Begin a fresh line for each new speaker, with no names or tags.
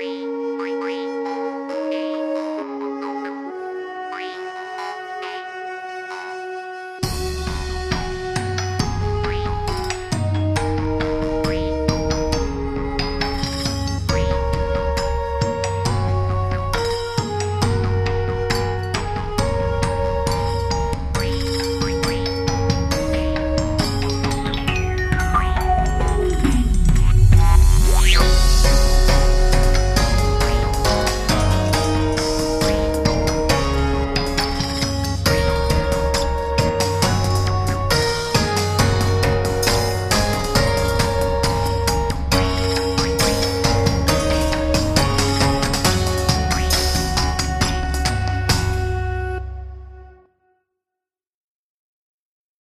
Bye.